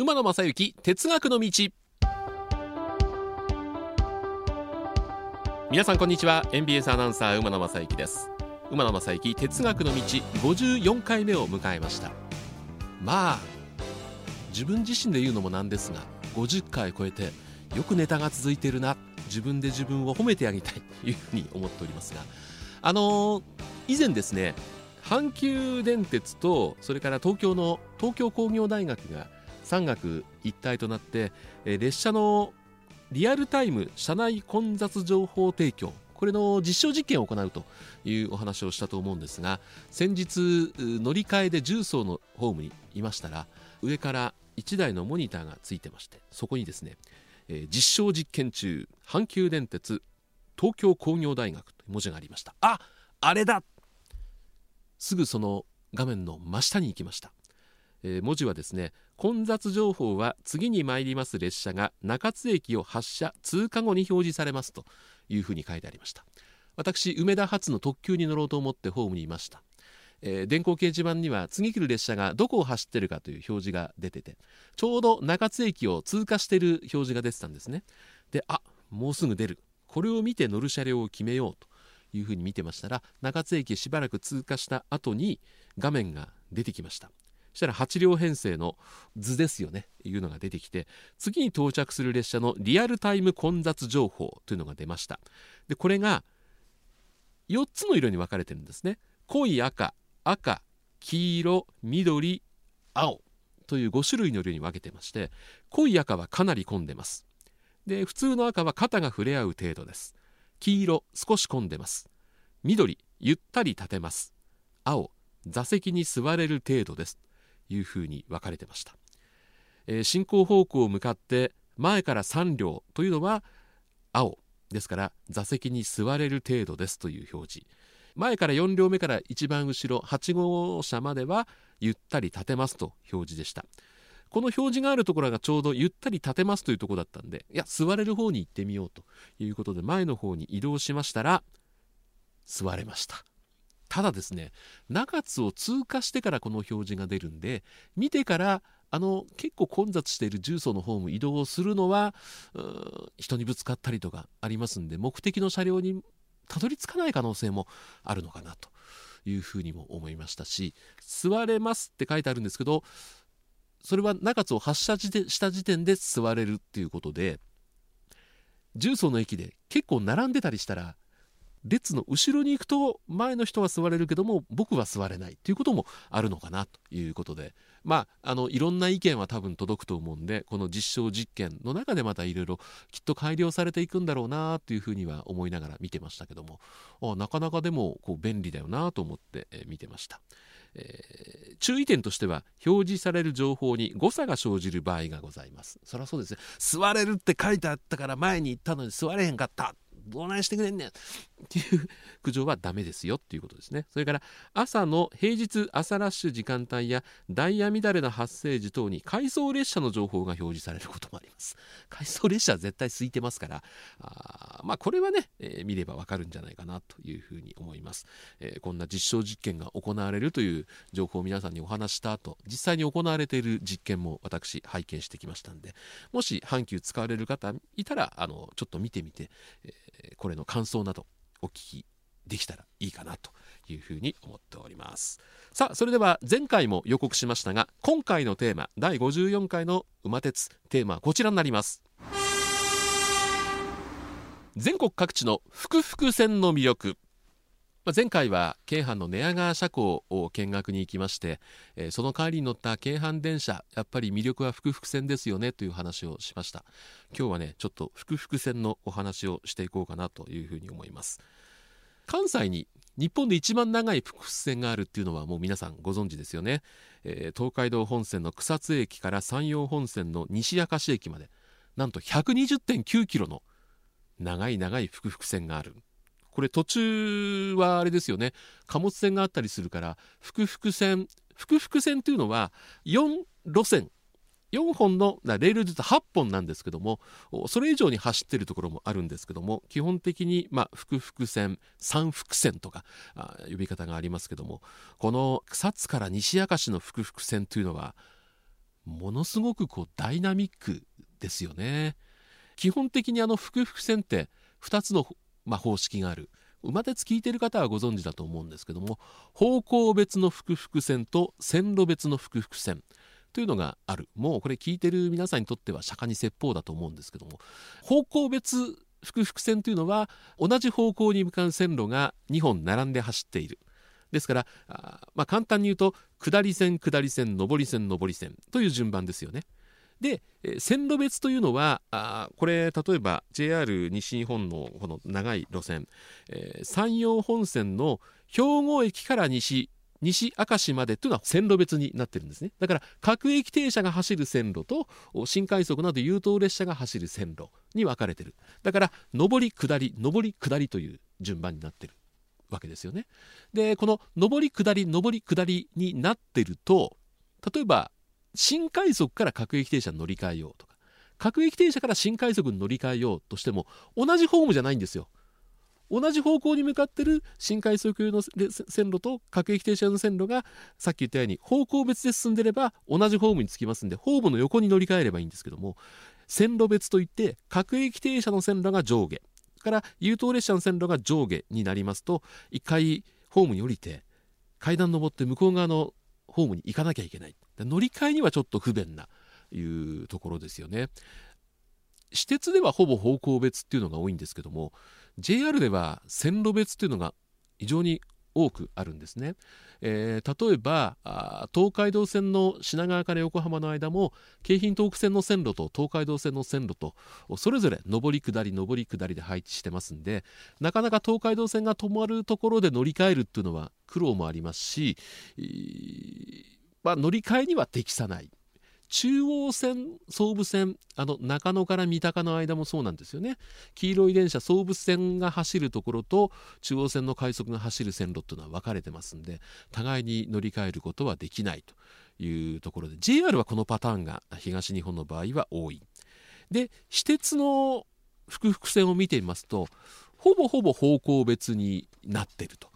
馬野正幸哲学の道。皆さんこんにちは。NBS アナウンサー馬野正幸です。馬野正幸哲学の道54回目を迎えました。まあ自分自身で言うのもなんですが50回超えてよくネタが続いているな。自分で自分を褒めてあげたい。というふうに思っておりますが。あのー、以前ですね阪急電鉄とそれから東京の東京工業大学が産学一体となって、え列車のリアルタイム車内混雑情報提供これの実証実験を行うというお話をしたと思うんですが先日乗り換えで重曹のホームにいましたら上から1台のモニターがついてましてそこにですね、えー、実証実験中阪急電鉄東京工業大学という文字がありました。ああれだ。すぐその画面の真下に行きました、えー、文字はですね混雑情報は次に参ります列車が中津駅を発車通過後に表示されますというふうに書いてありました。私梅田発の特急に乗ろうと思ってホームにいました。えー、電光掲示板には次来る列車がどこを走ってるかという表示が出ててちょうど中津駅を通過してる表示が出てたんですね。であもうすぐ出る。これを見て乗る車両を決めようというふうに見てましたら中津駅しばらく通過した後に画面が出てきました。したら8両編成の図ですよねいうのが出てきて次に到着する列車のリアルタイム混雑情報というのが出ました。でこれが4つの色に分かれてるんですね。濃い赤赤黄色緑青という5種類の色に分けてまして濃い赤はかなり混んでます。で普通の赤は肩が触れ合う程度です。黄色少し混んでます。緑ゆったり立てます。青座席に座れる程度です。いうふうに分かれてました、えー、進行方向を向かって前から3両というのは青。ですから座席に座れる程度ですという表示。前から4両目から一番後ろ8号車まではゆったり立てますと表示でした。この表示があるところがちょうどゆったり立てますというとこだったんでいや座れる方に行ってみようということで前の方に移動しましたら座れました。ただですね中津を通過してからこの表示が出るんで見てからあの結構混雑している重曹のホーム移動をするのは人にぶつかったりとかありますんで目的の車両にたどり着かない可能性もあるのかなというふうにも思いましたし座れますって書いてあるんですけどそれは中津を発車した時点で座れるっていうことで重曹の駅で結構並んでたりしたら列の後ろに行くと前の人は座れるけども僕は座れないということもあるのかなということでまああのいろんな意見は多分届くと思うんでこの実証実験の中でまたいろいろきっと改良されていくんだろうなというふうには思いながら見てましたけどもなかなかでもこう便利だよなと思って、え見てました。えー、注意点としては表示される情報に誤差が生じる場合がございます。そりゃそうですね座れるって書いてあったから前に行ったのに座れへんかった。どないしてくれんねんっていう苦情はダメですよっていうことですね。それから朝の平日朝ラッシュ時間帯やダイヤ乱れの発生時等に回送列車の情報が表示されることもあります。回送列車は絶対空いてますからあまあこれはね、えー、見ればわかるんじゃないかなというふうに思います、えー、こんな実証実験が行われるという情報を皆さんにお話した後実際に行われている実験も私拝見してきましたんでもし阪急使われる方いたらあのちょっと見てみて、えー、これの感想などお聞きできたらいいかなというふうに思っております。さあそれでは前回も予告しましたが今回のテーマ第54回の馬鉄テーマはこちらになります。全国各地のふくふく線の魅力。ま前回は京阪の寝屋川車庫を見学に行きまして、えその帰りに乗った京阪電車やっぱり魅力は複々線ですよねという話をしました。今日はねちょっと複々線のお話をしていこうかなというふうに思います。関西に日本で一番長い複々線があるっていうのはもう皆さんご存知ですよね、えー、東海道本線の草津駅から山陽本線の西明石駅までなんと120.9キロの長い長い複々線がある。これ途中はあれですよね。貨物線があったりするから複々線複々線というのは4路線。4本のレールで言うと8本なんですけどもそれ以上に走ってるところもあるんですけども基本的にまあ複々線三複線とか呼び方がありますけどもこの草津から西明石の複々線というのはものすごくこうダイナミックですよね。基本的にあの複々線って2つの、まあ、方式がある。馬鉄聞いてる方はご存知だと思うんですけども方向別の複々線と線路別の複々線というのがある。もうこれ聞いてる皆さんにとっては釈迦に説法だと思うんですけども方向別複々線というのは同じ方向に向かう線路が2本並んで走っている。ですからあ、まあ、簡単に言うと下り線下り線上り線上り線という順番ですよね。で線路別というのはあこれ例えば JR 西日本のこの長い路線、えー、山陽本線の兵庫駅から西西明石までというのは線路別になってるんですね。だから各駅停車が走る線路と新快速など優等列車が走る線路に分かれてる。だから上り下り上り下りという順番になってるわけですよね。でこの上り下り上り下りになってると例えば新快速から各駅停車に乗り換えようとか。各駅停車から新快速に乗り換えようとしても同じホームじゃないんですよ。同じ方向に向かってる新快速の線路と各駅停車用の線路がさっき言ったように方向別で進んでれば同じホームに着きますんでホームの横に乗り換えればいいんですけども線路別といって各駅停車の線路が上下。から優等列車の線路が上下になりますと1回ホームに降りて階段登って向こう側のホームに行かなきゃいけない。乗り換えにはちょっと不便ないうところですよね。私鉄ではほぼ方向別っていうのが多いんですけども JR では線路別っていうのが非常に多くあるんですね、えー、例えば東海道線の品川から横浜の間も京浜東北線の線路と東海道線の線路とそれぞれ上り下り上り下りで配置してますんでなかなか東海道線が止まるところで乗り換えるっていうのは苦労もありますし、まあ、乗り換えには適さない。中央線総武線あの中野から三鷹の間もそうなんですよね。黄色い電車総武線が走るところと中央線の快速が走る線路というのは分かれてますんで互いに乗り換えることはできないというところで JR はこのパターンが東日本の場合は多い。で私鉄の複々線を見てみますとほぼほぼ方向別になっていると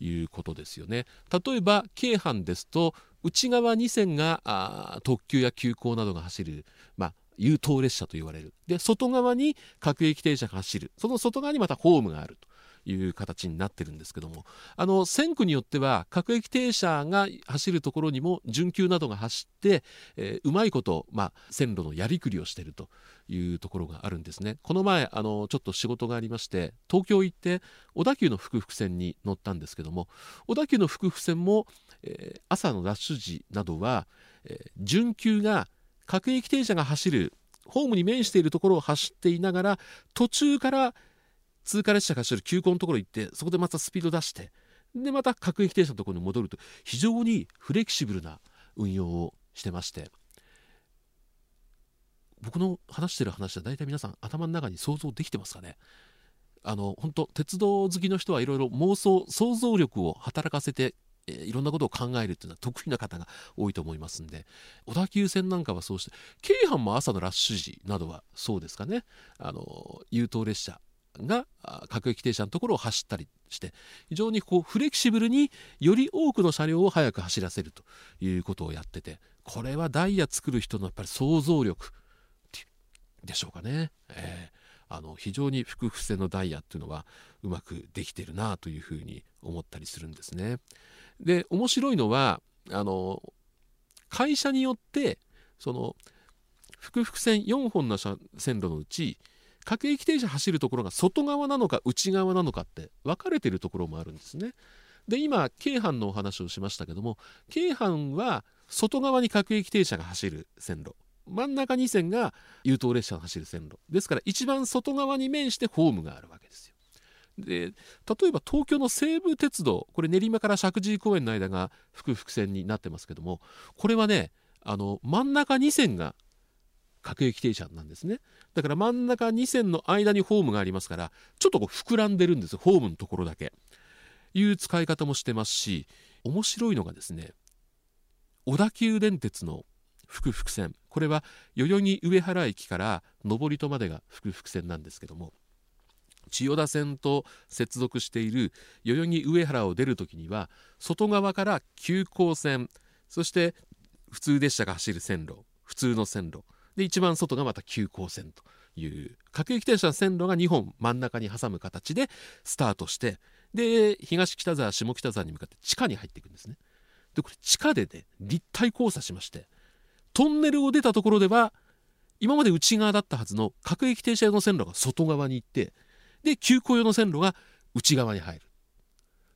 いうことですよね。例えば京阪ですと内側2線が特急や急行などが走る、まあ、優等列車と言われる。で外側に各駅停車が走る。その外側にまたホームがあると。いう形になってるんですけどもあの線区によっては各駅停車が走るところにも準急などが走って、えー、うまいこと、まあ、線路のやりくりをしているというところがあるんですね。この前あのちょっと仕事がありまして東京行って小田急の複々線に乗ったんですけども小田急の複々線も、えー、朝のラッシュ時などは、えー、準急が各駅停車が走るホームに面しているところを走っていながら途中から通過列車が走る急行のところ行ってそこでまたスピード出してでまた各駅停車のところに戻ると非常にフレキシブルな運用をしてまして僕の話してる話は大体皆さん頭の中に想像できてますかね？あの本当鉄道好きの人はいろいろ妄想想像力を働かせていろんなことを考えるっていうのは得意な方が多いと思いますんで小田急線なんかはそうして京阪も朝のラッシュ時などはそうですかね？あの優等列車が各駅停車のところを走ったりして非常にこうフレキシブルにより多くの車両を速く走らせるということをやっててこれはダイヤ作る人のやっぱり想像力でしょうかね。えーあの非常に複々線のダイヤっていうのはうまくできてるなというふうに思ったりするんですね。で面白いのはあの会社によってその複々線4本の線路のうち各駅停車走るところが外側なのか内側なのかって分かれてるところもあるんですね。で今京阪のお話をしましたけども京阪は外側に各駅停車が走る線路真ん中2線が優等列車が走る線路ですから一番外側に面してホームがあるわけですよ。で例えば東京の西武鉄道これ練馬から石神井公園の間が複々線になってますけどもこれはねあの真ん中2線が各駅停車なんですね。だから真ん中2線の間にホームがありますからちょっとこう膨らんでるんです。ホームのところだけ。いう使い方もしてますし面白いのがですね小田急電鉄の複々線。これは代々木上原駅から登戸までが複々線なんですけども千代田線と接続している代々木上原を出るときには外側から急行線そして普通列車が走る線路普通の線路で一番外がまた急行線という。各駅停車の線路が2本真ん中に挟む形でスタートしてで東北沢下北沢に向かって地下に入っていくんですね。でこれ地下でね立体交差しましてトンネルを出たところでは今まで内側だったはずの各駅停車用の線路が外側に行ってで急行用の線路が内側に入る。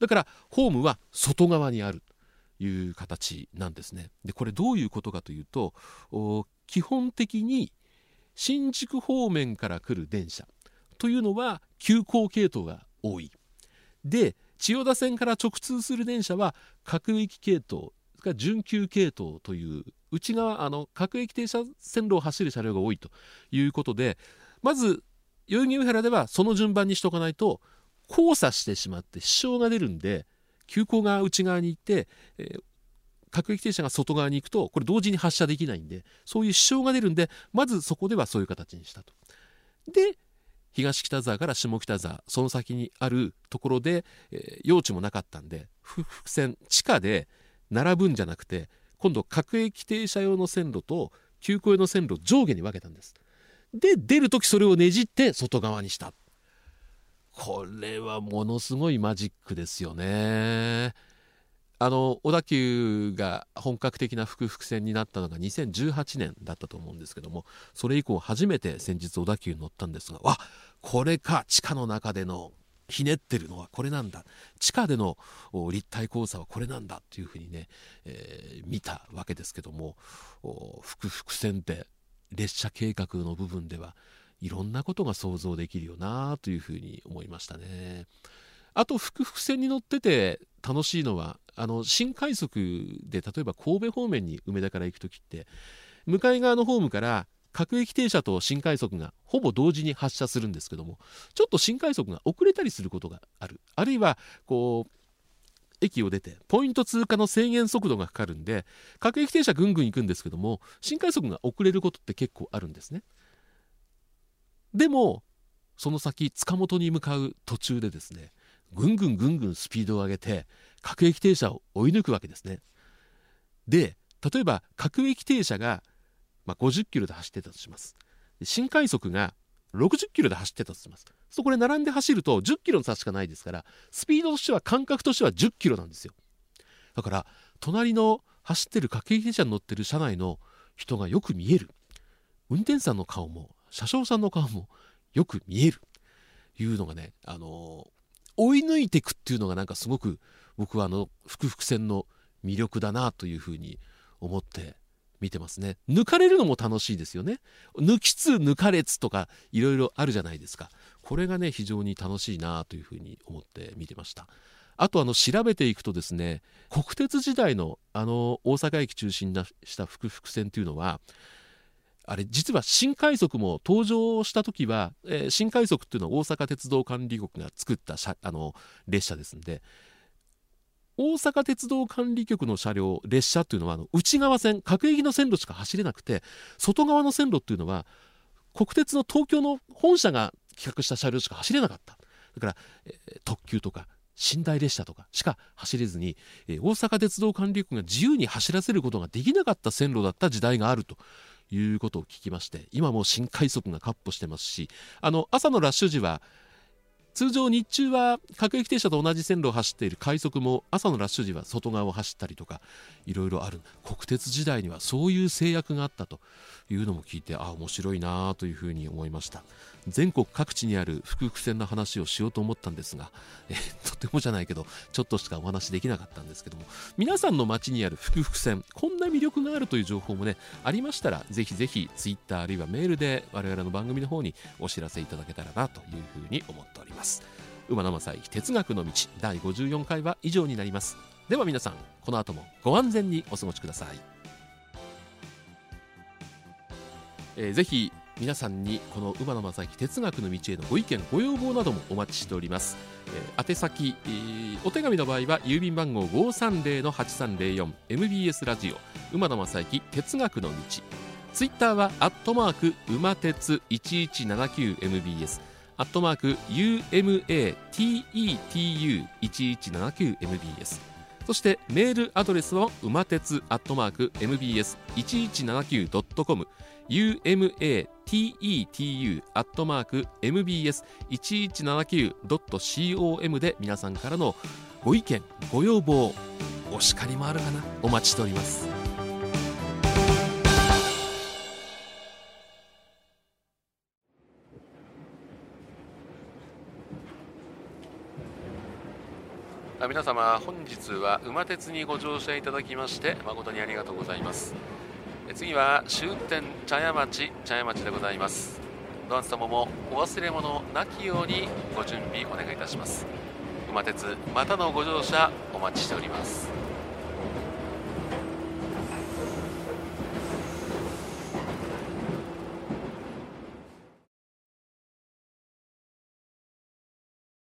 だからホームは外側にある。いう形なんですね。でこれどういうことかというと基本的に新宿方面から来る電車というのは急行系統が多い。で千代田線から直通する電車は各駅系統が準急系統という内側あの各駅停車線路を走る車両が多いということでまず代々木上原ではその順番にしとかないと交差してしまって支障が出るんで急行が内側に行って、えー、各駅停車が外側に行くとこれ同時に発車できないんでそういう支障が出るんでまずそこではそういう形にしたと。で東北沢から下北沢その先にあるところで、えー、用地もなかったんで複線地下で並ぶんじゃなくて今度各駅停車用の線路と急行用の線路を上下に分けたんですで出る時それをねじって外側にしたこれはものすごいマジックですよね。あの小田急が本格的な複々線になったのが2018年だったと思うんですけどもそれ以降初めて先日小田急に乗ったんですがわこれか地下の中でのひねってるのはこれなんだ。地下での立体交差はこれなんだっていうふうにね、えー、見たわけですけども複々線って列車計画の部分ではいろんなことが想像できるよなというふうに思いましたね。あと複々線に乗ってて楽しいのはあの新快速で例えば神戸方面に梅田から行く時って向かい側のホームから各駅停車と新快速がほぼ同時に発車するんですけどもちょっと新快速が遅れたりすることがあるあるいはこう駅を出てポイント通過の制限速度がかかるんで各駅停車ぐんぐん行くんですけども新快速が遅れることって結構あるんですねでもその先塚本に向かう途中でですねぐんぐんぐんぐんスピードを上げて各駅停車を追い抜くわけですね。で例えば各駅停車がまあ、50キロで走ってたとします。新快速が60キロで走ってたとします。そこで並んで走ると10キロの差しかないですからスピードとしては感覚としては10キロなんですよ。だから隣の走ってる各駅停車に乗ってる車内の人がよく見える。運転手さんの顔も車掌さんの顔もよく見える。いうのがね、あの、追い抜いていくっていうのがなんかすごく僕はあの複々線の魅力だなというふうに思って見てますね。抜かれるのも楽しいですよね。抜きつ抜かれつとかいろいろあるじゃないですか。これがね非常に楽しいなというふうに思って見てました。あとあの調べていくとですね国鉄時代のあの大阪駅中心にした複々線というのはあれ実は新快速も登場した時は、えー、新快速っていうのは大阪鉄道管理局が作ったあの列車ですんで大阪鉄道管理局の車両列車っていうのはあの内側線各駅の線路しか走れなくて外側の線路っていうのは国鉄の東京の本社が企画した車両しか走れなかった。だから、えー、特急とか寝台列車とかしか走れずに、えー、大阪鉄道管理局が自由に走らせることができなかった線路だった時代があると。いうことを聞きまして今も新快速が闊歩してますしあの朝のラッシュ時は通常日中は各駅停車と同じ線路を走っている快速も朝のラッシュ時は外側を走ったりとかいろいろある。国鉄時代にはそういう制約があったというのも聞いてあ面白いなというふうに思いました。全国各地にある複々線の話をしようと思ったんですが、えとてもじゃないけどちょっとしかお話できなかったんですけども皆さんの街にある複々線こんな魅力があるという情報もねありましたらぜひぜひ Twitter あるいはメールで我々の番組の方にお知らせいただけたらなというふうに思っております。馬の正幸哲学の道第54回は以上になります。では皆さんこの後もご安全にお過ごしください、えー、ぜひ皆さんにこの馬野正幸哲学の道へのご意見ご要望などもお待ちしております、えー、宛先、えー、お手紙の場合は郵便番号 530-8304MBS ラジオ馬野正幸哲学の道。ツイッターはアットマーク馬鉄 1179MBS アットマーク UMATETU1179MBS そしてメールアドレスは馬鉄アットマーク MBS1179.com umatetu アットマーク MBS1179.com で皆さんからのご意見ご要望お叱りもあるかな？お待ちしております。あ皆様本日は馬鉄にご乗車いただきまして誠にありがとうございます。次は終点茶屋町茶屋町でございます。どなた様もお忘れ物なきようにご準備お願いいたします。馬鉄またのご乗車お待ちしております。